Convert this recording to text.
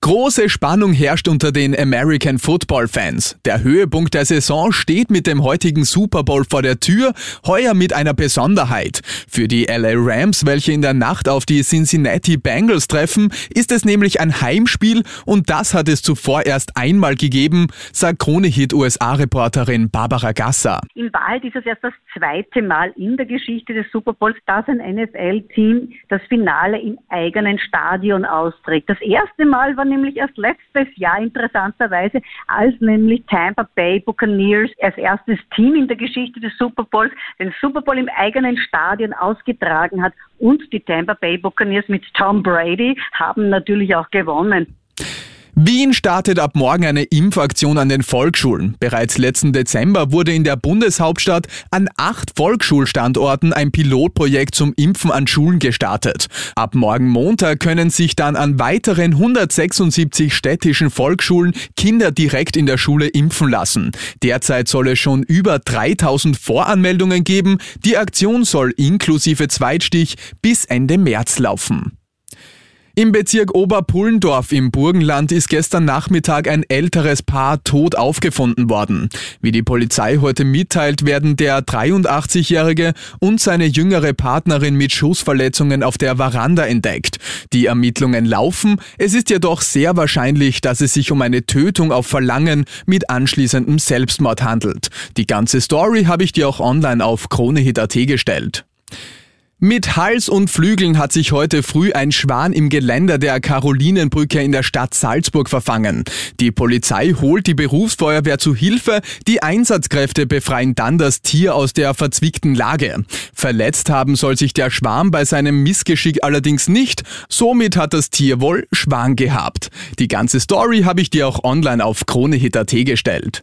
Große Spannung herrscht unter den American Football Fans. Der Höhepunkt der Saison steht mit dem heutigen Super Bowl vor der Tür, heuer mit einer Besonderheit. Für die LA Rams, welche in der Nacht auf die Cincinnati Bengals treffen, ist es nämlich ein Heimspiel und das hat es zuvor erst einmal gegeben, sagt Kronehit USA-Reporterin Barbara Gasser. In Wahrheit ist es erst das zweite Mal in der Geschichte des Super Bowls, dass ein NFL-Team das Finale im eigenen Stadion austrägt. Das erste Mal war nämlich erst letztes Jahr interessanterweise, als nämlich Tampa Bay Buccaneers als erstes Team in der Geschichte des Super Bowls den Super Bowl im eigenen Stadion ausgetragen hat und die Tampa Bay Buccaneers mit Tom Brady haben natürlich auch gewonnen. Wien startet ab morgen eine Impfaktion an den Volksschulen. Bereits letzten Dezember wurde in der Bundeshauptstadt an acht Volksschulstandorten ein Pilotprojekt zum Impfen an Schulen gestartet. Ab morgen Montag können sich dann an weiteren 176 städtischen Volksschulen Kinder direkt in der Schule impfen lassen. Derzeit soll es schon über 3000 Voranmeldungen geben. Die Aktion soll inklusive Zweitstich bis Ende März laufen. Im Bezirk Oberpullendorf im Burgenland ist gestern Nachmittag ein älteres Paar tot aufgefunden worden. Wie die Polizei heute mitteilt, werden der 83-Jährige und seine jüngere Partnerin mit Schussverletzungen auf der Veranda entdeckt. Die Ermittlungen laufen, es ist jedoch sehr wahrscheinlich, dass es sich um eine Tötung auf Verlangen mit anschließendem Selbstmord handelt. Die ganze Story habe ich dir auch online auf kronehit.at gestellt. Mit Hals und Flügeln hat sich heute früh ein Schwan im Geländer der Karolinenbrücke in der Stadt Salzburg verfangen. Die Polizei holt die Berufsfeuerwehr zu Hilfe, die Einsatzkräfte befreien dann das Tier aus der verzwickten Lage. Verletzt haben soll sich der Schwarm bei seinem Missgeschick allerdings nicht, somit hat das Tier wohl Schwan gehabt. Die ganze Story habe ich dir auch online auf kronehit.at gestellt.